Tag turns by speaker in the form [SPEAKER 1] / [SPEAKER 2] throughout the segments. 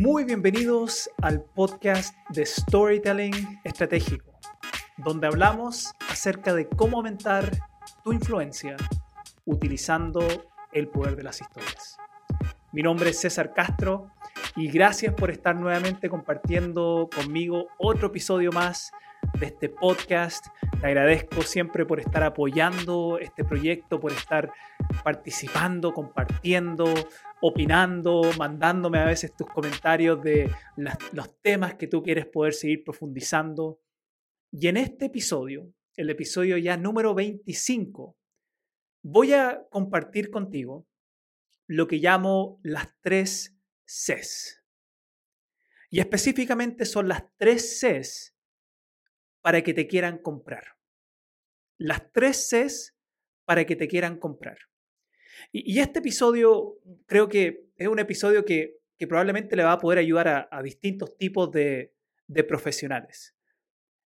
[SPEAKER 1] Muy bienvenidos al podcast de Storytelling Estratégico, donde hablamos acerca de cómo aumentar tu influencia utilizando el poder de las historias. Mi nombre es César Castro y gracias por estar nuevamente compartiendo conmigo otro episodio más de este podcast. Te agradezco siempre por estar apoyando este proyecto, por estar participando, compartiendo, opinando, mandándome a veces tus comentarios de los temas que tú quieres poder seguir profundizando. Y en este episodio, el episodio ya número 25, voy a compartir contigo lo que llamo las tres Cs. Y específicamente son las tres Cs para que te quieran comprar. Las tres Cs para que te quieran comprar. Y, este episodio creo que es un episodio que, probablemente le va a poder ayudar a, distintos tipos de, de profesionales.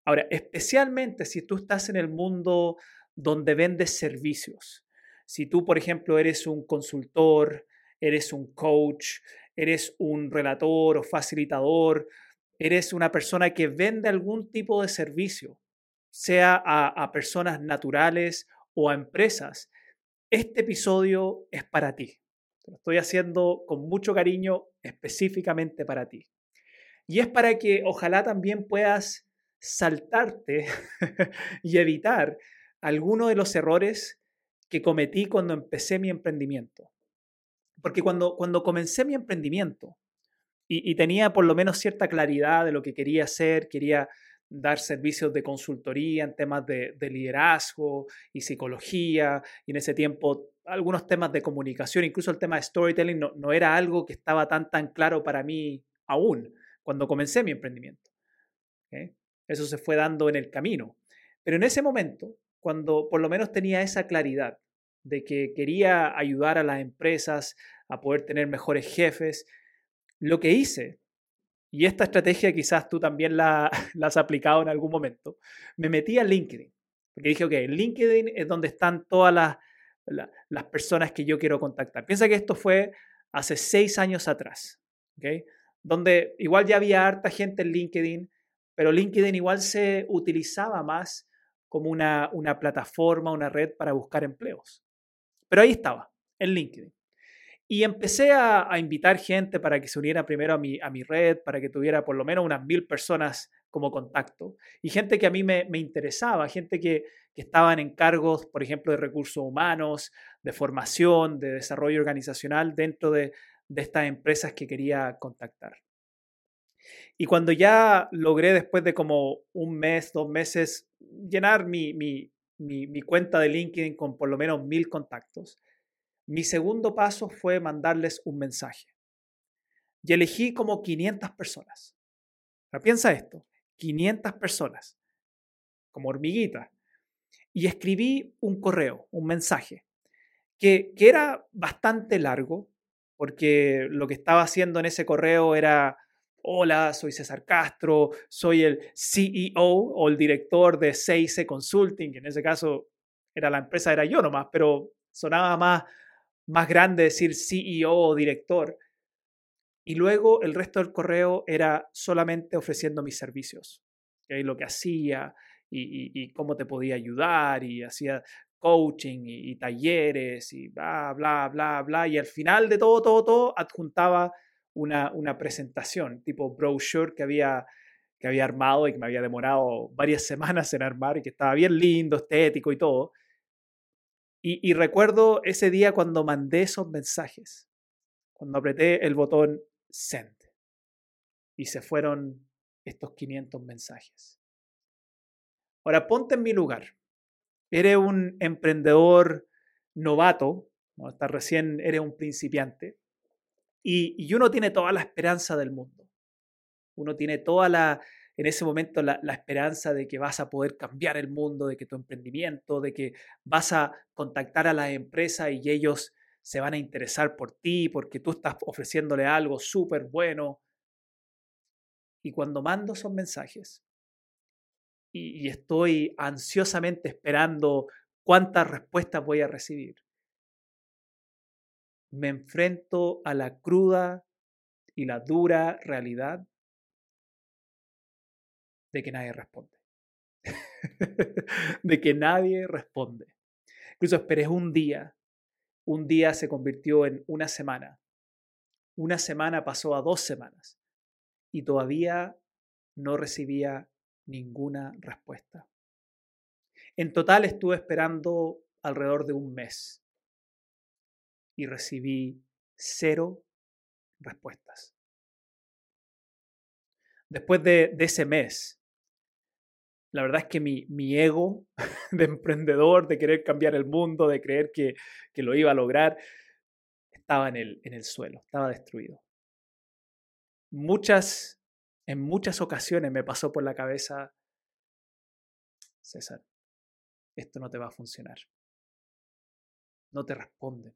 [SPEAKER 1] Ahora, especialmente si tú estás en el mundo donde vendes servicios. Si tú, por ejemplo, eres un consultor, eres un coach, eres un relator o facilitador, eres una persona que vende algún tipo de servicio, sea a, personas naturales o a empresas, este episodio es para ti. lo estoy haciendo con mucho cariño específicamente para ti. Y es para que ojalá también puedas saltarte y evitar algunos de los errores que cometí cuando empecé mi emprendimiento. Porque cuando, cuando comencé mi emprendimiento, y, tenía por lo menos cierta claridad de lo que quería hacer, quería dar servicios de consultoría en temas de, liderazgo y psicología, y en ese tiempo algunos temas de comunicación, incluso el tema de storytelling no, no era algo que estaba tan, tan claro para mí aún cuando comencé mi emprendimiento. Eso se fue dando en el camino. Pero en ese momento, cuando por lo menos tenía esa claridad de que quería ayudar a las empresas a poder tener mejores jefes, lo que hice, y esta estrategia quizás tú también la, has aplicado en algún momento, me metí a LinkedIn. Porque dije, ok, LinkedIn es donde están todas las, las personas que yo quiero contactar. Piensa que esto fue hace seis años atrás, ¿ok? Donde igual ya había harta gente en LinkedIn, pero LinkedIn igual se utilizaba más como una, una plataforma, una red para buscar empleos. Pero ahí estaba, en LinkedIn. Y empecé a, invitar gente para que se uniera primero a mi, a mi red, para que tuviera por lo menos unas mil personas como contacto. Y gente que a mí me, interesaba, gente que, que estaban en cargos, por ejemplo, de recursos humanos, de formación, de desarrollo organizacional dentro de, estas empresas que quería contactar. Y cuando ya logré, después de como un mes, dos meses, llenar mi, mi, mi, cuenta de LinkedIn con por lo menos mil contactos, mi segundo paso fue mandarles un mensaje. Y elegí como 500 personas. piensa esto, 500 personas, como hormiguitas. Y escribí un correo, un mensaje, que, que era bastante largo, porque lo que estaba haciendo en ese correo era, hola, soy César Castro, soy el CEO o el director de CIC Consulting, en ese caso era la empresa, era yo nomás, pero sonaba más más grande decir CEO o director. Y luego el resto del correo era solamente ofreciendo mis servicios, lo que hacía y, cómo te podía ayudar y hacía coaching y, talleres y bla, bla, bla, bla. Y al final de todo, todo, todo, adjuntaba una, una presentación tipo brochure que había, que había armado y que me había demorado varias semanas en armar y que estaba bien lindo, estético y todo. Y, recuerdo ese día cuando mandé esos mensajes, cuando apreté el botón send y se fueron estos 500 mensajes. Ahora ponte en mi lugar. Eres un emprendedor novato, ¿no? Estás recién, eres un principiante, y, y uno tiene toda la esperanza del mundo. Uno tiene toda la, en ese momento la, esperanza de que vas a poder cambiar el mundo, de que tu emprendimiento, de que vas a contactar a la empresa y ellos se van a interesar por ti porque tú estás ofreciéndole algo súper bueno. Y cuando mando esos mensajes y estoy ansiosamente esperando cuántas respuestas voy a recibir, me enfrento a la cruda y la dura realidad de que nadie responde. de que nadie responde. Incluso esperé un día. Un día se convirtió en una semana. Una semana pasó a dos semanas. Y todavía no recibía ninguna respuesta. En total estuve esperando alrededor de un mes y recibí cero respuestas. Después de, ese mes, la verdad es que mi, mi, ego de emprendedor, de querer cambiar el mundo, de creer que, que lo iba a lograr, estaba en el, en el suelo, estaba destruido. Muchas, en muchas ocasiones me pasó por la cabeza, César, esto no te va a funcionar. No te responden.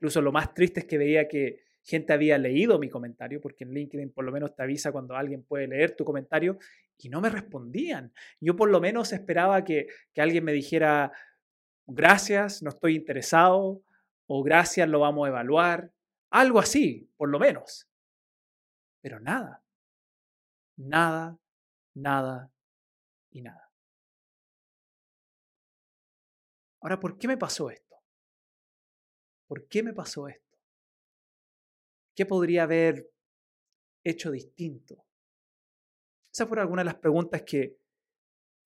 [SPEAKER 1] Incluso lo más triste es que veía que gente había leído mi comentario, porque en LinkedIn por lo menos te avisa cuando alguien puede leer tu comentario, y no me respondían. Yo por lo menos esperaba que, que alguien me dijera, gracias, no estoy interesado, o gracias, lo vamos a evaluar, algo así, por lo menos. Pero nada, nada, nada y nada. Ahora, ¿por qué me pasó esto? ¿Por qué me pasó esto? ¿Qué podría haber hecho distinto? Esas fueron algunas de las preguntas que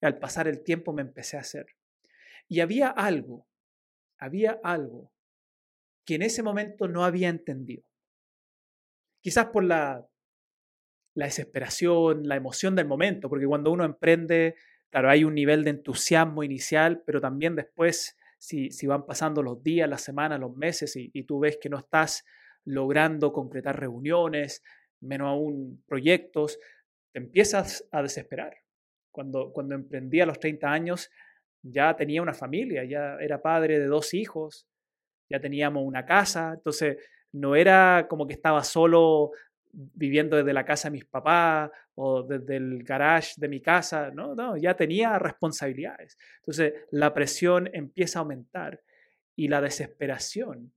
[SPEAKER 1] al pasar el tiempo me empecé a hacer. Y había algo, había algo que en ese momento no había entendido. Quizás por la, la desesperación, la emoción del momento, porque cuando uno emprende Claro, hay un nivel de entusiasmo inicial, pero también después, si, van pasando los días, las semanas, los meses y, tú ves que no estás logrando concretar reuniones, menos aún proyectos, te empiezas a desesperar. Cuando, cuando emprendí a los 30 años, ya tenía una familia, ya era padre de dos hijos, ya teníamos una casa, entonces no era como que estaba solo viviendo desde la casa de mis papás o desde el garage de mi casa, no, no, ya tenía responsabilidades. Entonces la presión empieza a aumentar y la desesperación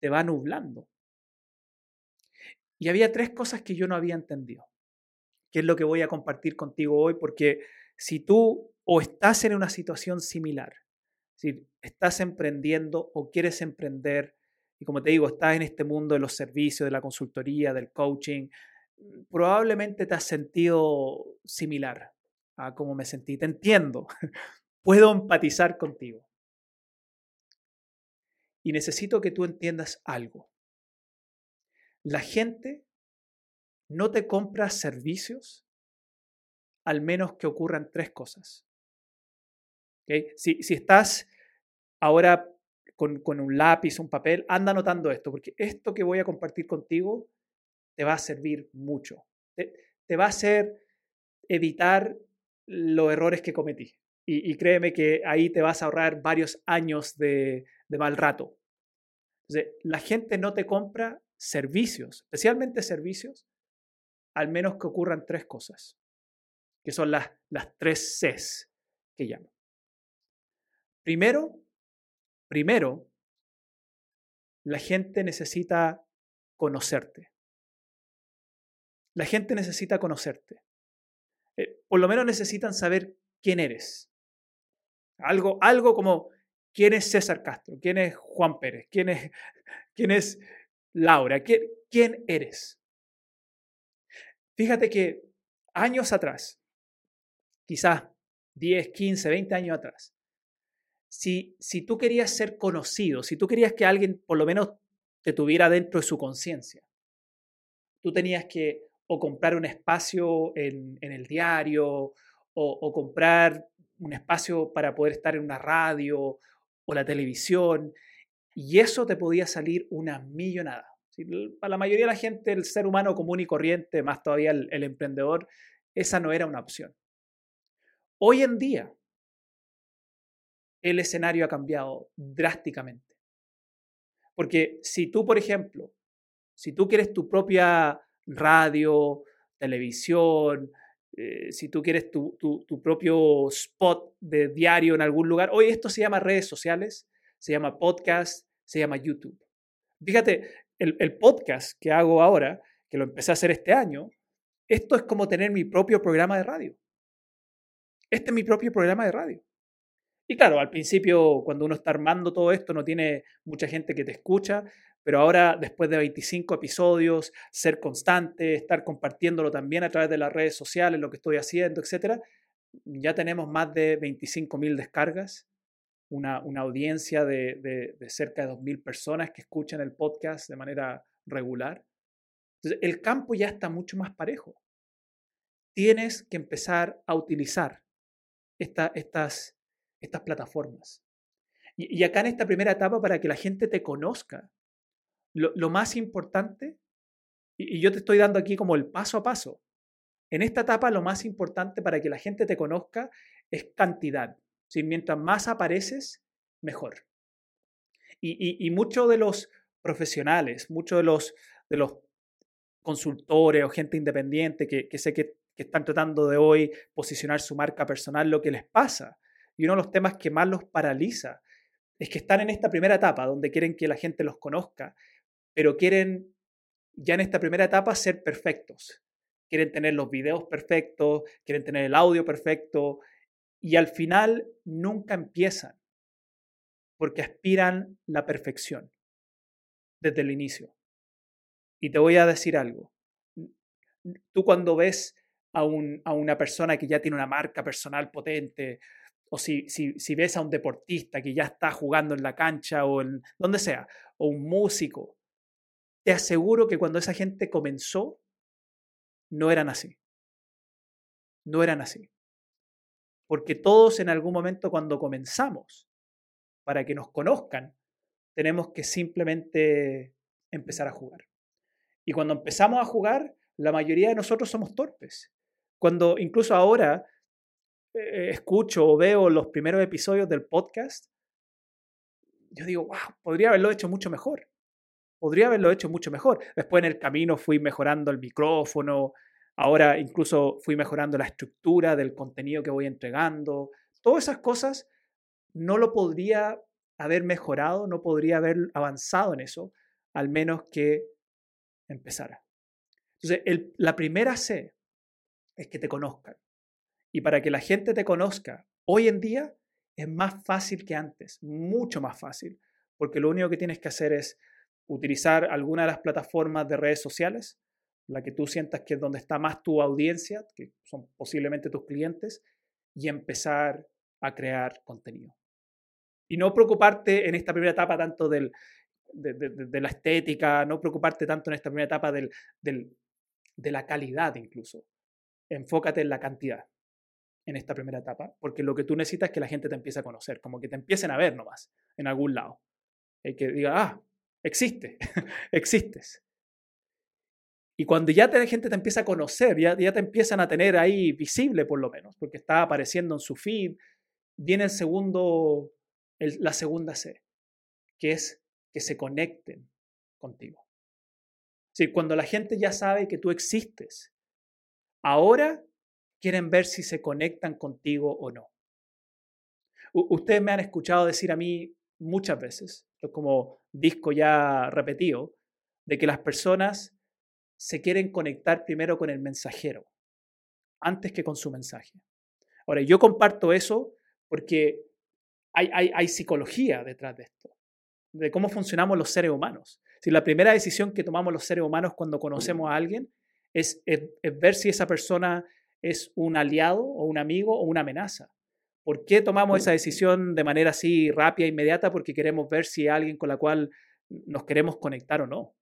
[SPEAKER 1] te va nublando. Y había tres cosas que yo no había entendido, que es lo que voy a compartir contigo hoy, porque si tú o estás en una situación similar, si estás emprendiendo o quieres emprender, y como te digo, estás en este mundo de los servicios, de la consultoría, del coaching, probablemente te has sentido similar a cómo me sentí. Te entiendo, puedo empatizar contigo. Y necesito que tú entiendas algo. La gente no te compra servicios al menos que ocurran tres cosas. Si, si estás ahora con, un lápiz, un papel, anda anotando esto, porque esto que voy a compartir contigo te va a servir mucho. Te, va a hacer evitar los errores que cometí. Y, créeme que ahí te vas a ahorrar varios años de, mal rato. La gente no te compra servicios, especialmente servicios, al menos que ocurran tres cosas, que son las, las tres Cs que llamo. Primero, Primero, la gente necesita conocerte. La gente necesita conocerte. Eh, por lo menos necesitan saber quién eres. Algo, algo como quién es César Castro, quién es Juan Pérez, quién es, quién es Laura, ¿Quién, quién eres. Fíjate que años atrás, quizás 10, 15, 20 años atrás, si, si tú querías ser conocido, si tú querías que alguien por lo menos te tuviera dentro de su conciencia, tú tenías que o comprar un espacio en, el diario o, comprar un espacio para poder estar en una radio o la televisión, y eso te podía salir una millonada. Para la mayoría de la gente, el ser humano común y corriente, más todavía el emprendedor, esa no era una opción. Hoy en día, el escenario ha cambiado drásticamente. Porque si tú, por ejemplo, si tú quieres tu propia radio, televisión, eh, si tú quieres tu, propio spot de diario en algún lugar, hoy esto se llama redes sociales, se llama podcast, se llama YouTube. Fíjate, el, el podcast que hago ahora, que lo empecé a hacer este año, esto es como tener mi propio programa de radio. Este es mi propio programa de radio. Y claro, al principio, cuando uno está armando todo esto, no tiene mucha gente que te escucha, pero ahora, después de 25 episodios, ser constante, estar compartiéndolo también a través de las redes sociales, lo que estoy haciendo, etc., ya tenemos más de 25.000 descargas, una, una audiencia de, de, de cerca de 2.000 personas que escuchan el podcast de manera regular. Entonces, el campo ya está mucho más parejo. Tienes que empezar a utilizar esta, estas, estas plataformas. Y, acá en esta primera etapa, para que la gente te conozca, lo, más importante, y, yo te estoy dando aquí como el paso a paso, en esta etapa lo más importante para que la gente te conozca es cantidad. Si Mientras más apareces, mejor. Y, y muchos de los profesionales, muchos de los, de los consultores o gente independiente que, sé que, están tratando de hoy posicionar su marca personal, lo que les pasa. Y uno de los temas que más los paraliza es que están en esta primera etapa donde quieren que la gente los conozca, pero quieren ya en esta primera etapa ser perfectos. Quieren tener los videos perfectos, quieren tener el audio perfecto y al final nunca empiezan porque aspiran la perfección desde el inicio. Y te voy a decir algo. Tú cuando ves a, un, a una persona que ya tiene una marca personal potente, o si, si, si, ves a un deportista que ya está jugando en la cancha o en donde sea, o un músico, te aseguro que cuando esa gente comenzó, no eran así. No eran así. Porque todos en algún momento cuando comenzamos, para que nos conozcan, tenemos que simplemente empezar a jugar. Y cuando empezamos a jugar, la mayoría de nosotros somos torpes. Cuando incluso ahora eh, escucho o veo los primeros episodios del podcast, yo digo, wow, podría haberlo hecho mucho mejor. Podría haberlo hecho mucho mejor. Después en el camino fui mejorando el micrófono, ahora incluso fui mejorando la estructura del contenido que voy entregando. Todas esas cosas no lo podría haber mejorado, no podría haber avanzado en eso, al menos que empezara. Entonces, la primera C es que te conozcan. Y para que la gente te conozca, hoy en día es más fácil que antes, mucho más fácil, porque lo único que tienes que hacer es utilizar alguna de las plataformas de redes sociales, la que tú sientas que es donde está más tu audiencia, que son posiblemente tus clientes, y empezar a crear contenido. Y no preocuparte en esta primera etapa tanto del, de, la estética, no preocuparte tanto en esta primera etapa del, de la calidad incluso. Enfócate en la cantidad en esta primera etapa, porque lo que tú necesitas es que la gente te empiece a conocer, como que te empiecen a ver nomás en algún lado. Y que diga, ah, existe, existes. Y cuando ya la gente te empieza a conocer, ya, ya te empiezan a tener ahí visible por lo menos, porque está apareciendo en su feed, viene el segundo, la segunda C, que es que se conecten contigo. Si cuando la gente ya sabe que tú existes, ahora quieren ver si se conectan contigo o no. ustedes me han escuchado decir a mí muchas veces, como disco ya repetido, de que las personas se quieren conectar primero con el mensajero, antes que con su mensaje. Ahora, yo comparto eso porque hay, hay, hay psicología detrás de esto de cómo funcionamos los seres humanos. Si la primera decisión que tomamos los seres humanos cuando conocemos a alguien es, ver si esa persona es un aliado o un amigo o una amenaza. ¿Por qué tomamos esa decisión de manera así rápida e inmediata? Porque queremos ver si hay alguien con la cual nos queremos conectar o no.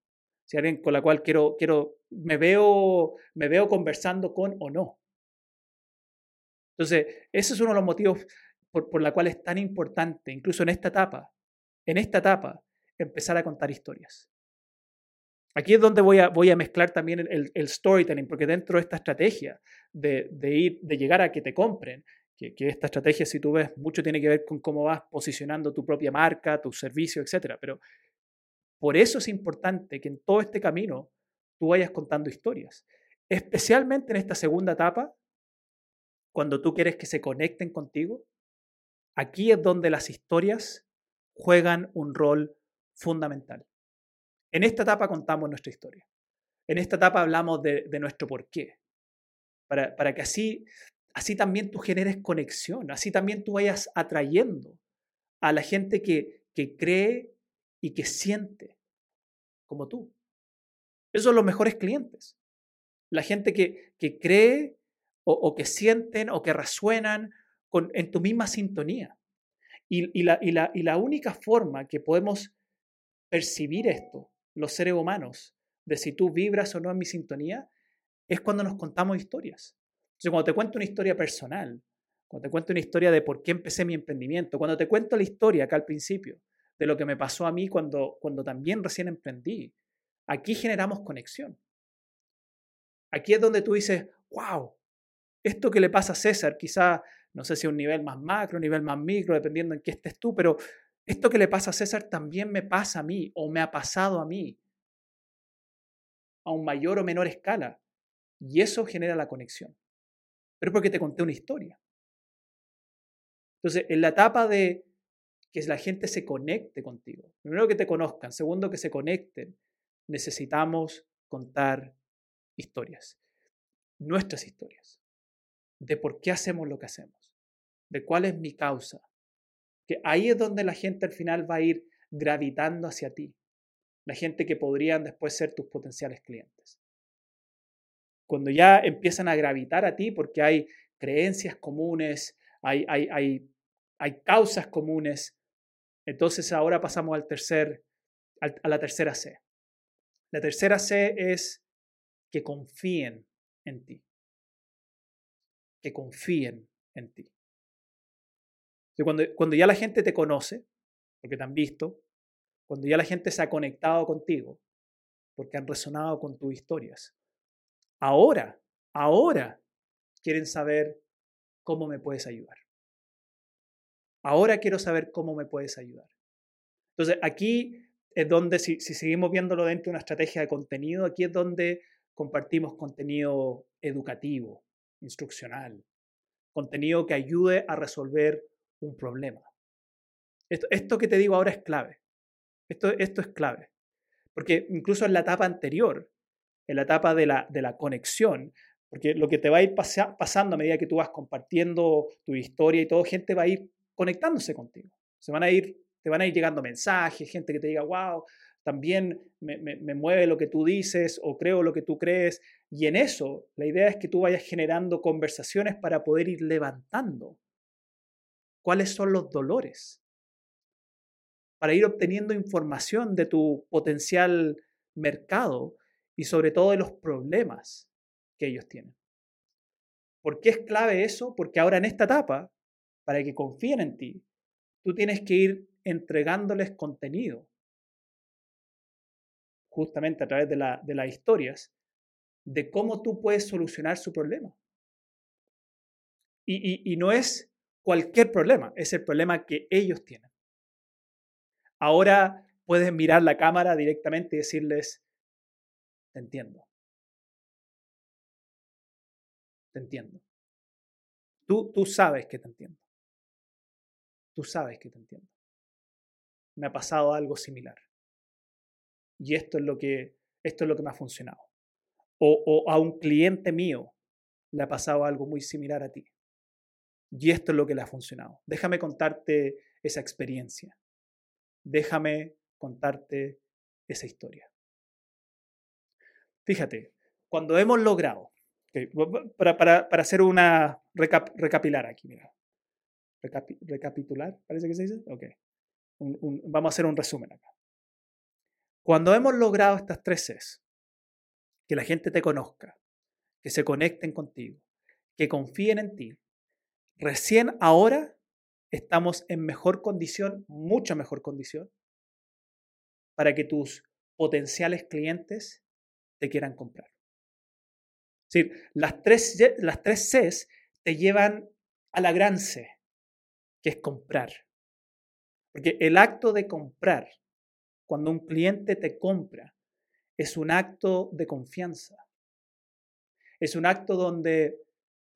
[SPEAKER 1] Si hay alguien con la cual quiero, quiero, me veo, me veo conversando con o no. Entonces, ese es uno de los motivos por, por la cual es tan importante, incluso en esta etapa, en esta etapa, empezar a contar historias. Aquí es donde voy a, mezclar también el, storytelling, porque dentro de esta estrategia de, ir, de llegar a que te compren, que, esta estrategia, si tú ves, mucho tiene que ver con cómo vas posicionando tu propia marca, tu servicio, etc. Pero por eso es importante que en todo este camino tú vayas contando historias. Especialmente en esta segunda etapa, cuando tú quieres que se conecten contigo, aquí es donde las historias juegan un rol fundamental. En esta etapa contamos nuestra historia. en esta etapa hablamos de, nuestro porqué, para, para que así, así también tú generes conexión, así también tú vayas atrayendo a la gente que, que cree y que siente como tú. Esos son los mejores clientes. La gente que, que cree o, que sienten o que resuenan con, en tu misma sintonía. Y, la, y, la, y la única forma que podemos percibir esto, los seres humanos, de si tú vibras o no en mi sintonía, es cuando nos contamos historias. Entonces, cuando te cuento una historia personal, cuando te cuento una historia de por qué empecé mi emprendimiento, cuando te cuento la historia acá al principio, de lo que me pasó a mí cuando, cuando también recién emprendí, aquí generamos conexión. Aquí es donde tú dices, wow, esto que le pasa a César, quizá, no sé si a un nivel más macro, un nivel más micro, dependiendo en qué estés tú, pero esto que le pasa a César también me pasa a mí o me ha pasado a mí a un mayor o menor escala. Y eso genera la conexión. Pero es porque te conté una historia. Entonces, en la etapa de que la gente se conecte contigo, primero que te conozcan, segundo que se conecten, necesitamos contar historias, nuestras historias, de por qué hacemos lo que hacemos, de cuál es mi causa. Que ahí es donde la gente al final va a ir gravitando hacia ti, la gente que podrían después ser tus potenciales clientes. Cuando ya empiezan a gravitar a ti porque hay creencias comunes, hay, hay, hay, hay causas comunes, entonces ahora pasamos al tercer, a la tercera C. La tercera C es que confíen en ti. Que confíen en ti. Cuando, cuando ya la gente te conoce, porque te han visto, cuando ya la gente se ha conectado contigo, porque han resonado con tus historias. Ahora, ahora quieren saber cómo me puedes ayudar. Ahora quiero saber cómo me puedes ayudar. Entonces, aquí es donde, si, si seguimos viéndolo dentro de una estrategia de contenido, aquí es donde compartimos contenido educativo, instruccional, contenido que ayude a resolver un problema. Esto, esto que te digo ahora es clave. Esto, esto es clave. Porque incluso en la etapa anterior, en la etapa de la, de la conexión, porque lo que te va a ir pasando a medida que tú vas compartiendo tu historia y todo, gente va a ir conectándose contigo. Se van a ir, te van a ir llegando mensajes, gente que te diga, wow, también me, me, mueve lo que tú dices o creo lo que tú crees. Y en eso, la idea es que tú vayas generando conversaciones para poder ir levantando cuáles son los dolores para ir obteniendo información de tu potencial mercado y sobre todo de los problemas que ellos tienen. ¿Por qué es clave eso? Porque ahora en esta etapa, para que confíen en ti, tú tienes que ir entregándoles contenido, justamente a través de, la, de las historias, de cómo tú puedes solucionar su problema. Y no es cualquier problema, es el problema que ellos tienen. Ahora puedes mirar la cámara directamente y decirles, te entiendo. Te entiendo. Tú, tú sabes que te entiendo. Tú sabes que te entiendo. Me ha pasado algo similar. Y esto es lo que, esto es lo que me ha funcionado. O, o a un cliente mío le ha pasado algo muy similar a ti. Y esto es lo que le ha funcionado. Déjame contarte esa experiencia déjame contarte esa historia. Fíjate, cuando hemos logrado, para, para, para, hacer una recapilar aquí, mira. recapitular, parece que se dice. Ok. vamos a hacer un resumen acá. Cuando hemos logrado estas tres Cs, que la gente te conozca, que se conecten contigo, que confíen en ti, recién ahora estamos en mejor condición, mucha mejor condición, para que tus potenciales clientes te quieran comprar. Es decir, las tres, las tres Cs te llevan a la gran C, que es comprar. Porque el acto de comprar, cuando un cliente te compra, es un acto de confianza. Es un acto donde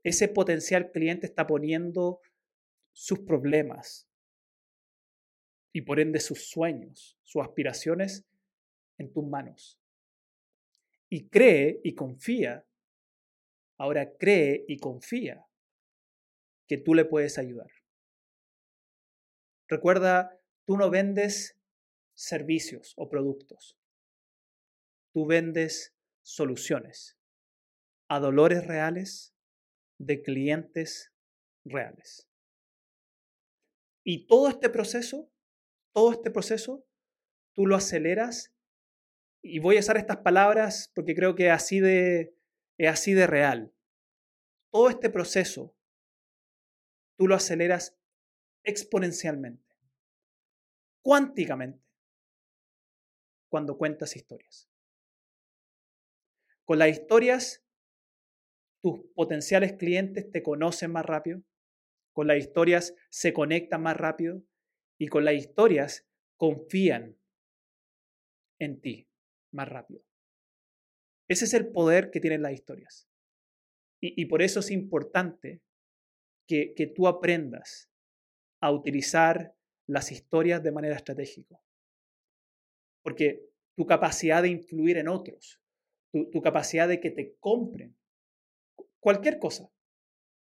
[SPEAKER 1] ese potencial cliente está poniendo sus problemas y por ende sus sueños, sus aspiraciones en tus manos. y cree y confía, ahora cree y confía que tú le puedes ayudar. Recuerda, tú no vendes servicios o productos. Tú vendes soluciones a dolores reales de clientes reales. Y todo este proceso, todo este proceso, tú lo aceleras y voy a usar estas palabras porque creo que así de, es así de real. Todo este proceso tú lo aceleras exponencialmente, cuánticamente, cuando cuentas historias. Con las historias, tus potenciales clientes te conocen más rápido, con las historias se conectan más rápido y con las historias confían en ti más rápido. Ese es el poder que tienen las historias. Y, por eso es importante que, tú aprendas a utilizar las historias de manera estratégica. Porque tu capacidad de influir en otros, tu, capacidad de que te compren, cualquier cosa.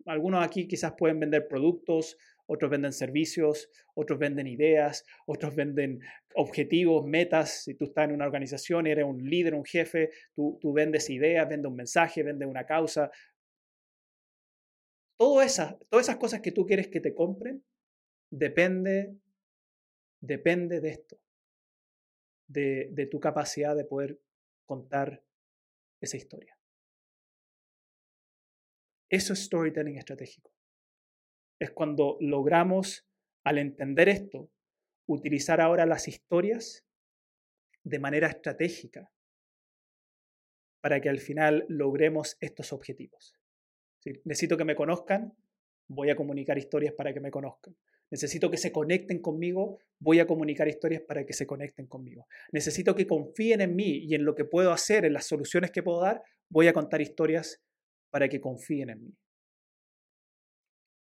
[SPEAKER 1] Algunos aquí quizás pueden vender productos, otros venden servicios, otros venden ideas, otros venden objetivos, metas. Si tú estás en una organización, eres un líder, un jefe, tú, vendes ideas, vendes un mensaje, vendes una causa. todas esas cosas que tú quieres que te compren, depende, depende de esto, de tu capacidad de poder contar esa historia. Eso es storytelling estratégico es cuando logramos, al entender esto, utilizar ahora las historias de manera estratégica para que al final logremos estos objetivos. Necesito que me conozcan, voy a comunicar historias para que me conozcan. Necesito que se conecten conmigo, voy a comunicar historias para que se conecten conmigo. Necesito que confíen en mí y en lo que puedo hacer, en las soluciones que puedo dar, voy a contar historias para que confíen en mí.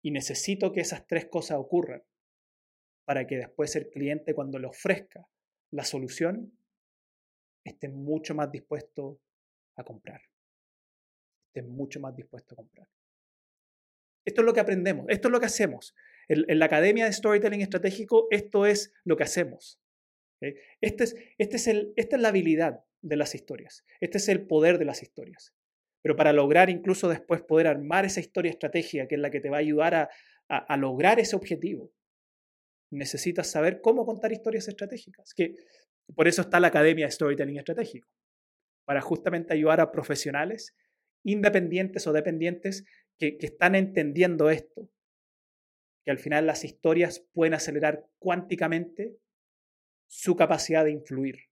[SPEAKER 1] Y necesito que esas tres cosas ocurran para que después el cliente cuando le ofrezca la solución esté mucho más dispuesto a comprar. Esté mucho más dispuesto a comprar. Esto es lo que aprendemos, esto es lo que hacemos. En, la Academia de Storytelling Estratégico, esto es lo que hacemos. Este es, este es el, esta es la habilidad de las historias. Este es el poder de las historias. Pero para lograr incluso después poder armar esa historia estratégica que es la que te va a ayudar a, lograr ese objetivo, necesitas saber cómo contar historias estratégicas. Que por eso está la Academia de Storytelling Estratégico, para justamente ayudar a profesionales independientes o dependientes que, que están entendiendo esto, que al final las historias pueden acelerar cuánticamente su capacidad de influir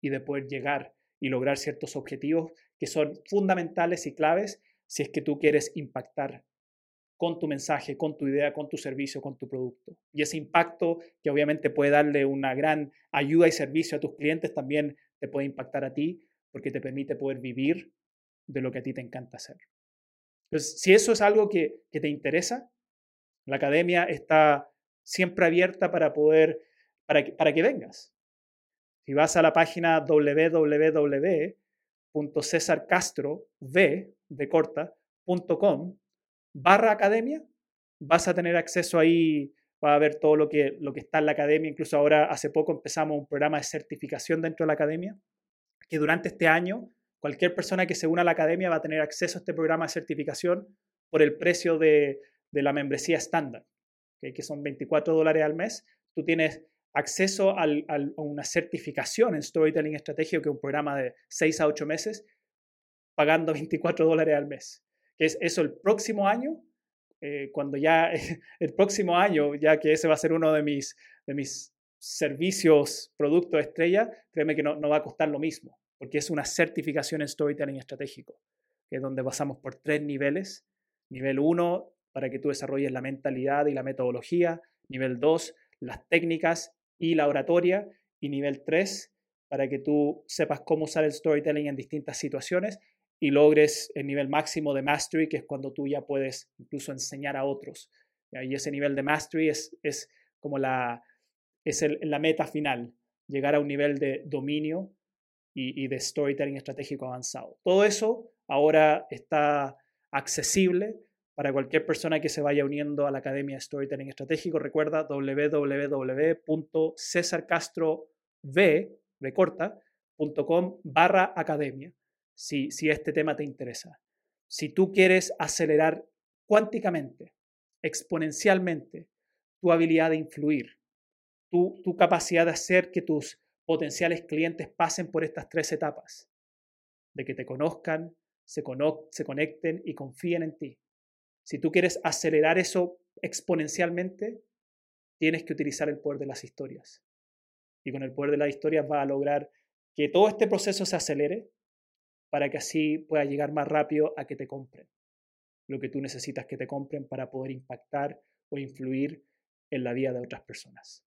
[SPEAKER 1] y de poder llegar y lograr ciertos objetivos que son fundamentales y claves si es que tú quieres impactar con tu mensaje, con tu idea, con tu servicio, con tu producto. Y ese impacto que obviamente puede darle una gran ayuda y servicio a tus clientes también te puede impactar a ti porque te permite poder vivir de lo que a ti te encanta hacer. Entonces, si eso es algo que, te interesa, la academia está siempre abierta para poder, para que, para que vengas. Si vas a la página www.cesarcastrov de corta.com barra academia, vas a tener acceso ahí, va a ver todo lo que, lo que está en la academia. Incluso ahora, hace poco empezamos un programa de certificación dentro de la academia, que durante este año cualquier persona que se una a la academia va a tener acceso a este programa de certificación por el precio de, de la membresía estándar, que son 24 dólares al mes. Tú tienes acceso a una certificación en Storytelling Estratégico, que es un programa de 6 a 8 meses, pagando 24 dólares al mes. Que es eso el próximo año, eh, cuando ya, el próximo año, ya que ese va a ser uno de mis, de mis servicios, productos estrella, créeme que no, no va a costar lo mismo, porque es una certificación en Storytelling Estratégico, que es donde pasamos por tres niveles. Nivel 1, para que tú desarrolles la mentalidad y la metodología. Nivel 2, las técnicas y la oratoria. Y nivel 3, para que tú sepas cómo usar el storytelling en distintas situaciones y logres el nivel máximo de mastery, que es cuando tú ya puedes incluso enseñar a otros. Y ese nivel de mastery es, es como la, es la meta final, llegar a un nivel de dominio y, de storytelling estratégico avanzado. Todo eso ahora está accesible para cualquier persona que se vaya uniendo a la Academia de Storytelling Estratégico. Recuerda www.cesarcastrov.com barra academia si, este tema te interesa. Si tú quieres acelerar cuánticamente, exponencialmente, tu habilidad de influir, tu, capacidad de hacer que tus potenciales clientes pasen por estas tres etapas, de que te conozcan, se conecten y confíen en ti. Si tú quieres acelerar eso exponencialmente, tienes que utilizar el poder de las historias. Y con el poder de las historias vas a lograr que todo este proceso se acelere para que así pueda llegar más rápido a que te compren lo que tú necesitas que te compren para poder impactar o influir en la vida de otras personas.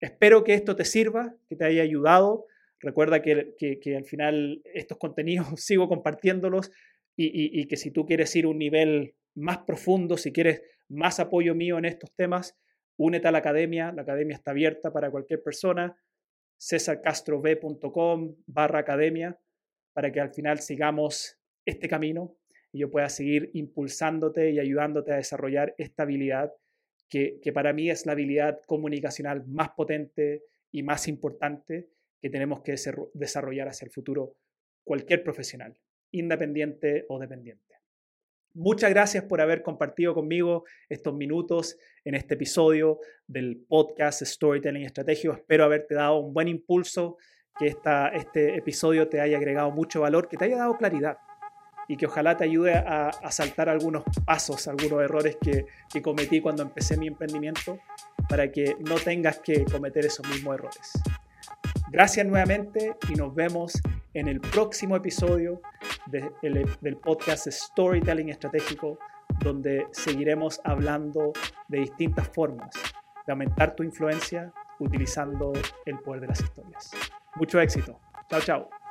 [SPEAKER 1] Espero que esto te sirva, que te haya ayudado. Recuerda que, al final estos contenidos sigo compartiéndolos y, que si tú quieres ir a un nivel más profundo, si quieres más apoyo mío en estos temas, únete a la academia. La academia está abierta para cualquier persona. cesarcastrov.com barra academia para que al final sigamos este camino y yo pueda seguir impulsándote y ayudándote a desarrollar esta habilidad que, para mí es la habilidad comunicacional más potente y más importante que tenemos que desarrollar hacia el futuro cualquier profesional, independiente o dependiente. Muchas gracias por haber compartido conmigo estos minutos en este episodio del podcast Storytelling Estratégico. Espero haberte dado un buen impulso, que esta, este episodio te haya agregado mucho valor, que te haya dado claridad y que ojalá te ayude a, saltar algunos pasos, algunos errores que, que cometí cuando empecé mi emprendimiento para que no tengas que cometer esos mismos errores. Gracias nuevamente y nos vemos en el próximo episodio del podcast Storytelling Estratégico, donde seguiremos hablando de distintas formas de aumentar tu influencia utilizando el poder de las historias. Mucho éxito. Chao, chao.